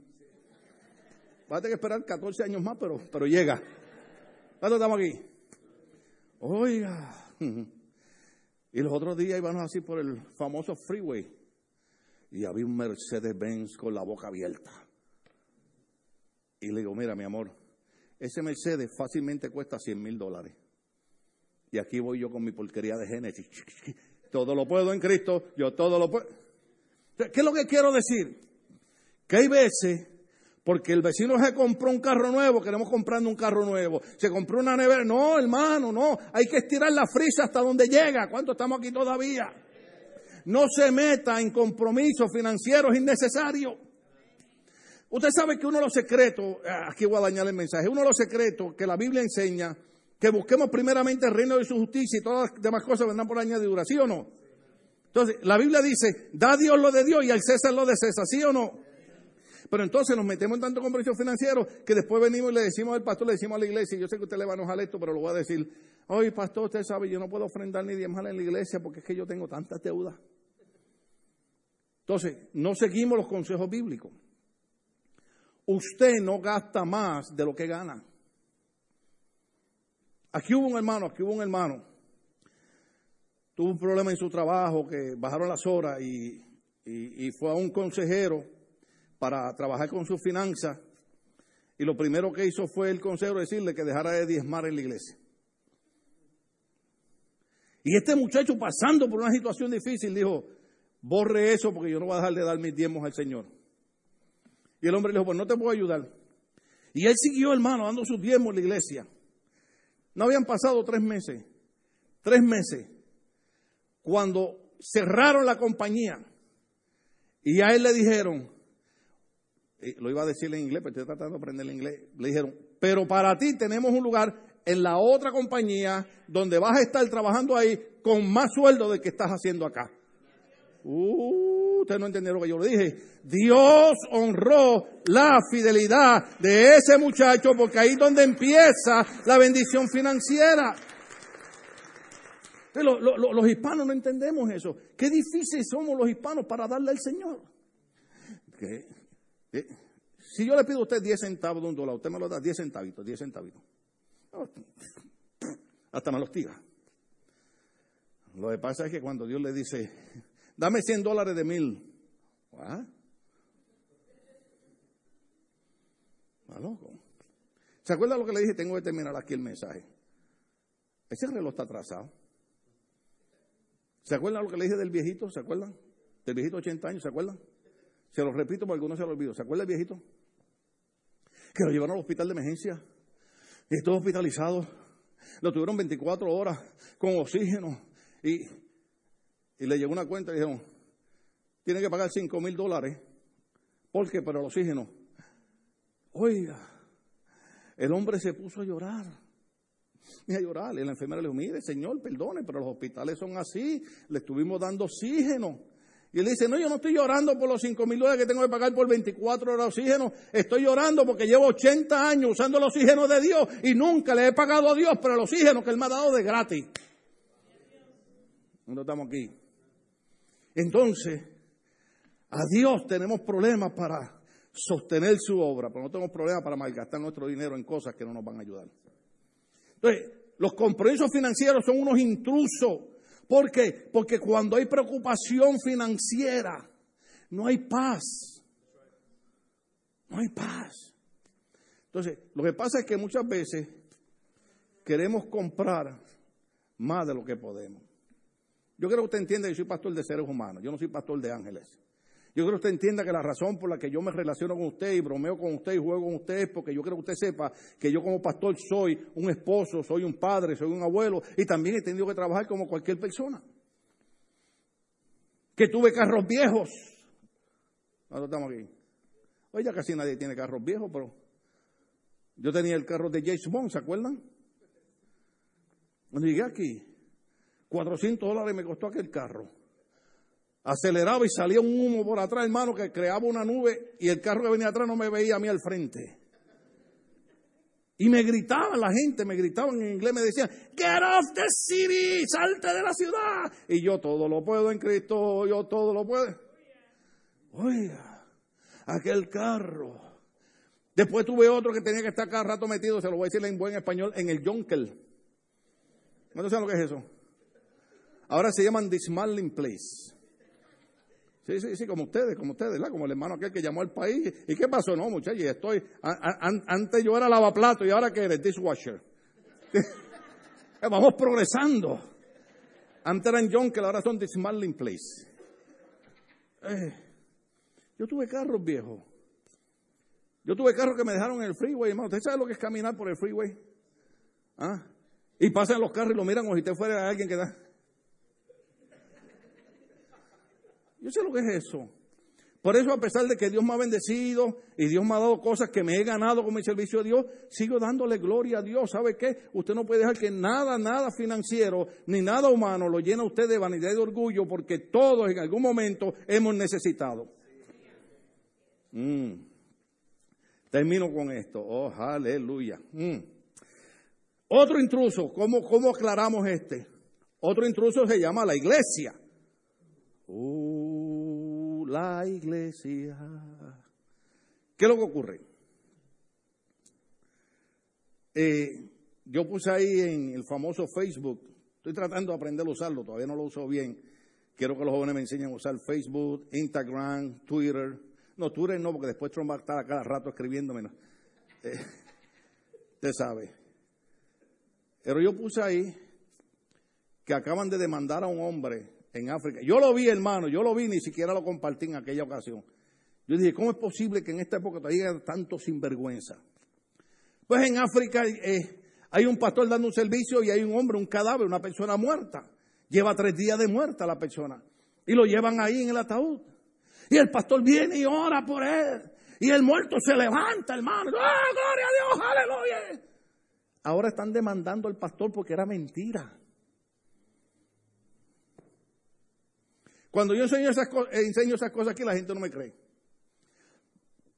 Va a tener que esperar 14 años más, pero, pero llega. ¿Cuánto estamos aquí? Oiga. *laughs* Y los otros días íbamos así por el famoso freeway y había un Mercedes-Benz con la boca abierta. Y le digo, mira mi amor, ese Mercedes fácilmente cuesta 100 mil dólares. Y aquí voy yo con mi porquería de Génesis. *laughs* Todo lo puedo en Cristo, yo todo lo puedo. ¿Qué es lo que quiero decir? Que hay veces porque el vecino se compró un carro nuevo, queremos comprando un carro nuevo. Se compró una nevera. No, hermano, no. Hay que estirar la frisa hasta donde llega. ¿Cuánto estamos aquí todavía? no se meta en compromisos financieros innecesarios. Usted sabe que uno de los secretos, ah, aquí voy a dañar el mensaje, uno de los secretos que la Biblia enseña, que busquemos primeramente el reino de su justicia y todas las demás cosas vendrán por añadidura, ¿sí o no? Entonces, la Biblia dice, da Dios lo de Dios y al César lo de César, ¿sí o no? Pero entonces nos metemos en tanto compromiso financiero que después venimos y le decimos al pastor, le decimos a la iglesia, yo sé que usted le va a enojar esto, pero lo voy a decir, oye pastor, usted sabe, yo no puedo ofrendar ni diezmar en la iglesia porque es que yo tengo tantas deudas. Entonces, no seguimos los consejos bíblicos. Usted no gasta más de lo que gana. Aquí hubo un hermano, aquí hubo un hermano. Tuvo un problema en su trabajo, que bajaron las horas y fue a un consejero para trabajar con sus finanzas. Y lo primero que hizo fue el consejero decirle que dejara de diezmar en la iglesia. Y este muchacho pasando por una situación difícil dijo, borre eso porque yo no voy a dejar de dar mis diezmos al Señor. Y el hombre le dijo, pues no te puedo ayudar. Y él siguió, hermano, dando sus diezmos en la iglesia. No habían pasado tres meses, tres meses, cuando cerraron la compañía y a él le dijeron, lo iba a decir en inglés, pero estoy tratando de aprender el inglés, le dijeron, pero para ti tenemos un lugar en la otra compañía donde vas a estar trabajando ahí con más sueldo del que estás haciendo acá. Uh, ustedes no entendieron lo que yo le dije. Dios honró la fidelidad de ese muchacho porque ahí es donde empieza la bendición financiera. Los, hispanos no entendemos eso. Qué difíciles somos los hispanos para darle al Señor. Si yo le pido a usted 10 centavos de un dólar, usted me lo da 10 centavitos, 10 centavitos. Hasta me los tira. Lo que pasa es que cuando Dios le dice, dame 100 dólares de mil, ¿ah? loco. ¿Se acuerda lo que le dije? Tengo que terminar aquí el mensaje. Ese reloj está atrasado. ¿Se acuerdan lo que le dije del viejito? ¿Se acuerdan? Del viejito 80 años, ¿se acuerdan? Se lo repito porque algunos se lo olvidó. ¿Se acuerda el viejito? Que lo llevaron al hospital de emergencia. Y estuvo hospitalizado. Lo tuvieron 24 horas con oxígeno. Y, y le llegó una cuenta y dijeron, tiene que pagar 5 mil dólares. ¿Por qué? Para el oxígeno. Oiga, el hombre se puso a llorar. Y a llorar. Y la enfermera le dijo, señor, perdone, pero los hospitales son así. Le estuvimos dando oxígeno. Y él dice, no, yo no estoy llorando por los 5 mil dólares que tengo que pagar por 24 horas de oxígeno. Estoy llorando porque llevo 80 años usando el oxígeno de Dios y nunca le he pagado a Dios por el oxígeno que Él me ha dado de gratis. No estamos aquí. Entonces, a Dios tenemos problemas para sostener su obra, pero no tenemos problemas para malgastar nuestro dinero en cosas que no nos van a ayudar. Entonces, los compromisos financieros son unos intrusos ¿Por qué? Porque cuando hay preocupación financiera, no hay paz. No hay paz. Entonces, lo que pasa es que muchas veces queremos comprar más de lo que podemos. Yo creo que usted entiende que yo soy pastor de seres humanos, yo no soy pastor de ángeles. Yo creo que usted entienda que la razón por la que yo me relaciono con usted y bromeo con usted y juego con usted es porque yo creo que usted sepa que yo como pastor soy un esposo, soy un padre, soy un abuelo y también he tenido que trabajar como cualquier persona. Que tuve carros viejos. Nosotros estamos aquí. Hoy ya casi nadie tiene carros viejos, pero yo tenía el carro de James Bond, ¿se acuerdan? Cuando llegué aquí, 400 dólares me costó aquel carro aceleraba y salía un humo por atrás, hermano, que creaba una nube y el carro que venía atrás no me veía a mí al frente. Y me gritaban la gente, me gritaban en inglés, me decían, get off the city, salte de la ciudad. Y yo todo lo puedo en Cristo, yo todo lo puedo. Oiga, aquel carro. Después tuve otro que tenía que estar cada rato metido, se lo voy a decir en buen español, en el Jonkel. ¿No saben lo que es eso? Ahora se llaman dismantling place. Sí, sí, sí, como ustedes, como ustedes, ¿verdad? Como el hermano aquel que llamó al país. ¿Y qué pasó? No, muchachos, estoy. antes yo era lavaplato y ahora que eres dishwasher. *laughs* Vamos progresando. Antes eran John, que ahora son dismantling place. Eh, yo tuve carros viejos. Yo tuve carros que me dejaron en el freeway, hermano. ¿Usted sabe lo que es caminar por el freeway? ¿Ah? Y pasan los carros y lo miran como si usted fuera alguien que da. Yo sé lo que es eso. Por eso, a pesar de que Dios me ha bendecido y Dios me ha dado cosas que me he ganado con mi servicio a Dios, sigo dándole gloria a Dios. ¿Sabe qué? Usted no puede dejar que nada, nada financiero ni nada humano lo llene a usted de vanidad y de orgullo, porque todos en algún momento hemos necesitado. Mm. Termino con esto. Oh, aleluya. Mm. Otro intruso, ¿cómo, ¿cómo aclaramos este? Otro intruso se llama la iglesia. Uh, la iglesia. ¿Qué es lo que ocurre? Eh, yo puse ahí en el famoso Facebook, estoy tratando de aprender a usarlo, todavía no lo uso bien. Quiero que los jóvenes me enseñen a usar Facebook, Instagram, Twitter. No, Twitter no, porque después Trump va a estar a cada rato escribiéndome. Eh, usted sabe. Pero yo puse ahí que acaban de demandar a un hombre en África. Yo lo vi, hermano, yo lo vi, ni siquiera lo compartí en aquella ocasión. Yo dije, ¿cómo es posible que en esta época todavía haya tanto sinvergüenza? Pues en África eh, hay un pastor dando un servicio y hay un hombre, un cadáver, una persona muerta. Lleva tres días de muerta la persona. Y lo llevan ahí en el ataúd. Y el pastor viene y ora por él. Y el muerto se levanta, hermano. ¡Ah, gloria a Dios! ¡Aleluya! Ahora están demandando al pastor porque era mentira. Cuando yo enseño esas, eh, enseño esas cosas aquí, la gente no me cree.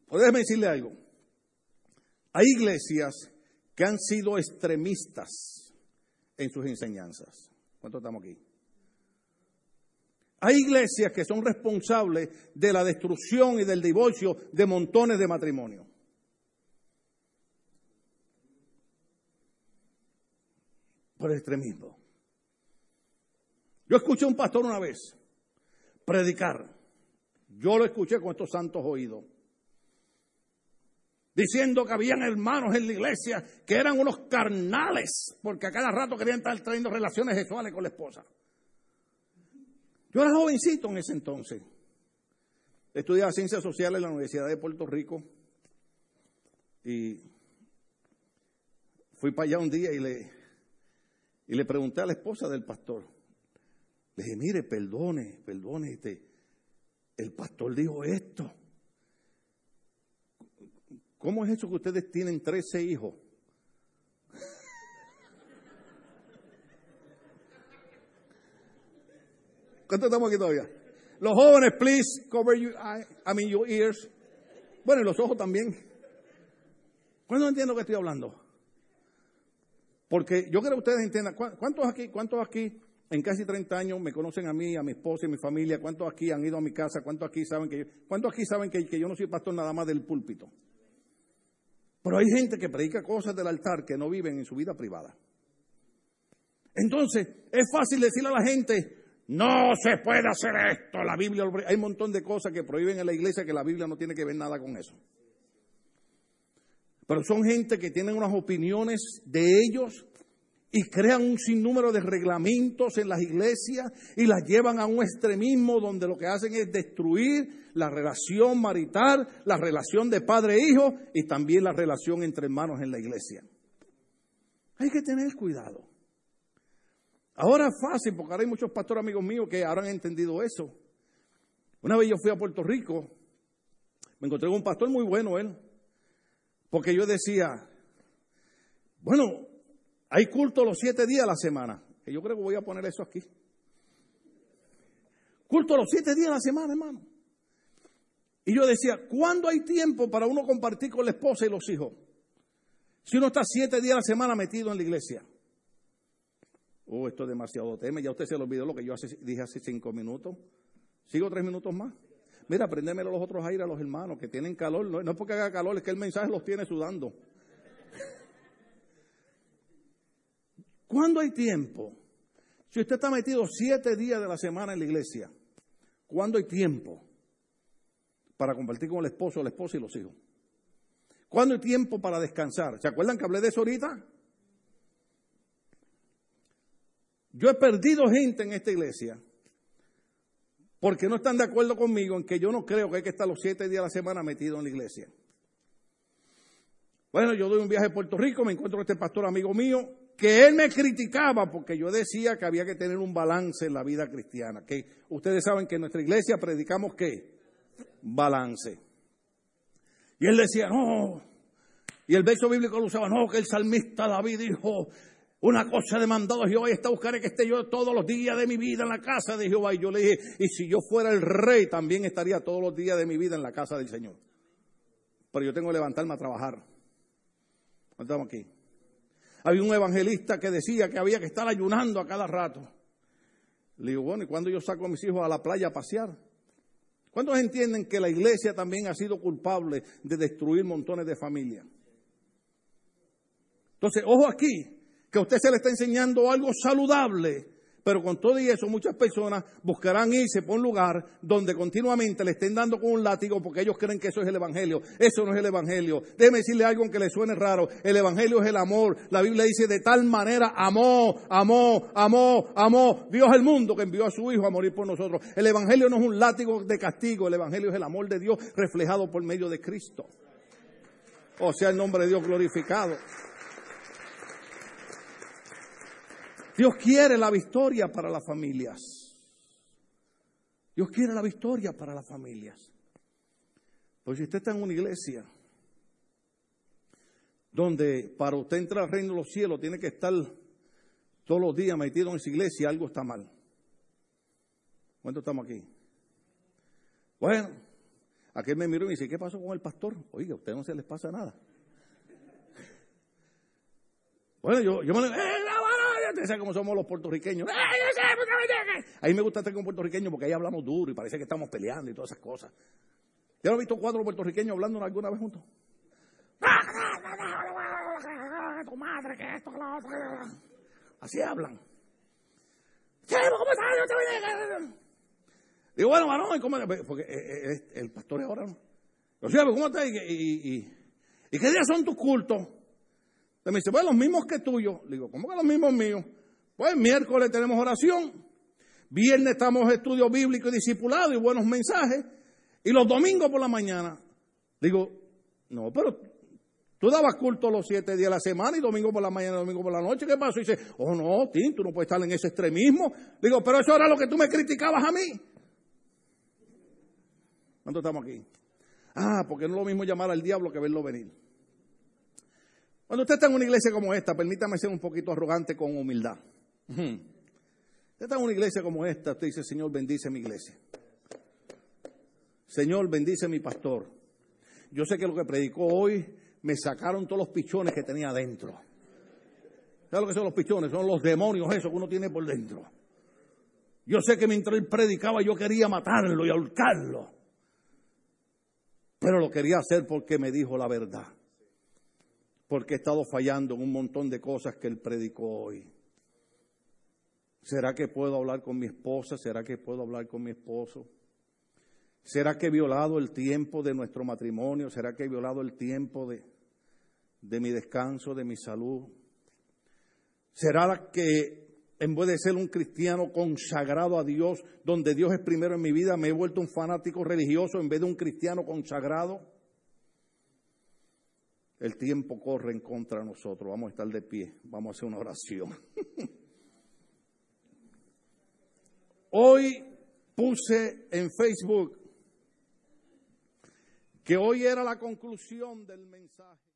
Pues déjeme decirle algo. Hay iglesias que han sido extremistas en sus enseñanzas. ¿Cuántos estamos aquí? Hay iglesias que son responsables de la destrucción y del divorcio de montones de matrimonios. Por el extremismo. Yo escuché a un pastor una vez predicar. Yo lo escuché con estos santos oídos. Diciendo que habían hermanos en la iglesia que eran unos carnales, porque a cada rato querían estar trayendo relaciones sexuales con la esposa. Yo era jovencito en ese entonces. Estudiaba ciencias sociales en la Universidad de Puerto Rico. Y fui para allá un día y le, y le pregunté a la esposa del pastor, dije, mire, perdone, perdone, este, el pastor dijo esto. ¿Cómo es eso que ustedes tienen 13 hijos? *laughs* ¿Cuántos estamos aquí todavía? Los jóvenes, please, cover your eyes, I mean your ears. Bueno, y los ojos también. ¿Cuándo entiendo que estoy hablando? Porque yo quiero que ustedes entiendan, ¿cuántos aquí, cuántos aquí en casi 30 años me conocen a mí, a mi esposa y a mi familia. ¿Cuántos aquí han ido a mi casa? ¿Cuántos aquí saben que yo, ¿cuántos aquí saben que, que yo no soy pastor nada más del púlpito? Pero hay gente que predica cosas del altar que no viven en su vida privada. Entonces, es fácil decirle a la gente, no se puede hacer esto. La Biblia, hay un montón de cosas que prohíben en la iglesia que la Biblia no tiene que ver nada con eso. Pero son gente que tienen unas opiniones de ellos y crean un sinnúmero de reglamentos en las iglesias y las llevan a un extremismo donde lo que hacen es destruir la relación marital, la relación de padre e hijo y también la relación entre hermanos en la iglesia. Hay que tener cuidado. Ahora es fácil porque ahora hay muchos pastores amigos míos que ahora han entendido eso. Una vez yo fui a Puerto Rico, me encontré con un pastor muy bueno él, porque yo decía, bueno, hay culto los siete días a la semana. Que yo creo que voy a poner eso aquí. Culto los siete días a la semana, hermano. Y yo decía, ¿cuándo hay tiempo para uno compartir con la esposa y los hijos? Si uno está siete días a la semana metido en la iglesia. Oh, esto es demasiado tema. Ya usted se lo olvidó lo que yo dije hace cinco minutos. ¿Sigo tres minutos más? Mira, prendémelo los otros aires a los hermanos que tienen calor. No es porque haga calor, es que el mensaje los tiene sudando. ¿Cuándo hay tiempo? Si usted está metido siete días de la semana en la iglesia, ¿cuándo hay tiempo para compartir con el esposo, la esposa y los hijos? ¿Cuándo hay tiempo para descansar? ¿Se acuerdan que hablé de eso ahorita? Yo he perdido gente en esta iglesia porque no están de acuerdo conmigo en que yo no creo que hay que estar los siete días de la semana metido en la iglesia. Bueno, yo doy un viaje a Puerto Rico, me encuentro con este pastor amigo mío, que él me criticaba porque yo decía que había que tener un balance en la vida cristiana. Que ustedes saben que en nuestra iglesia predicamos qué? Balance. Y él decía, no. Y el verso bíblico lo usaba, no, que el salmista David dijo, una cosa demandado Jehová y está buscaré que esté yo todos los días de mi vida en la casa de Jehová. Y yo le dije, y si yo fuera el rey, también estaría todos los días de mi vida en la casa del Señor. Pero yo tengo que levantarme a trabajar. Estamos aquí. Había un evangelista que decía que había que estar ayunando a cada rato. Le digo, bueno, ¿y cuándo yo saco a mis hijos a la playa a pasear? ¿Cuántos entienden que la iglesia también ha sido culpable de destruir montones de familias? Entonces, ojo aquí, que a usted se le está enseñando algo saludable, pero con todo y eso muchas personas buscarán irse por un lugar donde continuamente le estén dando con un látigo porque ellos creen que eso es el Evangelio. Eso no es el Evangelio. Déjeme decirle algo aunque le suene raro. El Evangelio es el amor. La Biblia dice de tal manera amó, amó, amó, amó Dios el mundo que envió a su Hijo a morir por nosotros. El Evangelio no es un látigo de castigo. El Evangelio es el amor de Dios reflejado por medio de Cristo. O sea, el nombre de Dios glorificado. Dios quiere la victoria para las familias. Dios quiere la victoria para las familias. Pues si usted está en una iglesia donde para usted entrar al reino de los cielos tiene que estar todos los días metido en esa iglesia, algo está mal. ¿Cuántos estamos aquí? Bueno, aquel me miró y me dice, ¿qué pasó con el pastor? Oiga, a usted no se les pasa nada. Bueno, yo, yo me... ¡Eh, ustedes saben cómo somos los puertorriqueños. A mí me gusta estar con puertorriqueños porque ahí hablamos duro y parece que estamos peleando y todas esas cosas. ¿Ya lo he visto cuatro puertorriqueños hablando alguna vez juntos? Tu madre, que esto, Así hablan. ¿Cómo estás? Digo, bueno, varón, ¿cómo? Porque eh, eh, el pastor es ahora, ¿no? Yo, ¿cómo estás? ¿Y, y, y qué días son tus cultos? Me dice, bueno, los mismos que tuyos. Le digo, ¿cómo que los mismos míos? Pues miércoles tenemos oración, viernes estamos estudio bíblico y discipulado y buenos mensajes, y los domingos por la mañana. Digo, no, pero tú dabas culto los siete días de la semana y domingo por la mañana domingo por la noche. ¿Qué pasó? Y dice, oh no, Tim, tú no puedes estar en ese extremismo. Digo, pero eso era lo que tú me criticabas a mí. ¿Cuánto estamos aquí? Ah, porque no es lo mismo llamar al diablo que verlo venir. Cuando usted está en una iglesia como esta, permítame ser un poquito arrogante con humildad. Usted está en una iglesia como esta, usted dice, Señor, bendice mi iglesia. Señor, bendice mi pastor. Yo sé que lo que predicó hoy me sacaron todos los pichones que tenía adentro. ¿Sabes lo que son los pichones? Son los demonios esos que uno tiene por dentro. Yo sé que mientras él predicaba yo quería matarlo y ahorcarlo. Pero lo quería hacer porque me dijo la verdad porque he estado fallando en un montón de cosas que él predicó hoy. ¿Será que puedo hablar con mi esposa? ¿Será que puedo hablar con mi esposo? ¿Será que he violado el tiempo de nuestro matrimonio? ¿Será que he violado el tiempo de, de mi descanso, de mi salud? ¿Será que en vez de ser un cristiano consagrado a Dios, donde Dios es primero en mi vida, me he vuelto un fanático religioso en vez de un cristiano consagrado? El tiempo corre en contra de nosotros. Vamos a estar de pie. Vamos a hacer una oración. *laughs* hoy puse en Facebook que hoy era la conclusión del mensaje.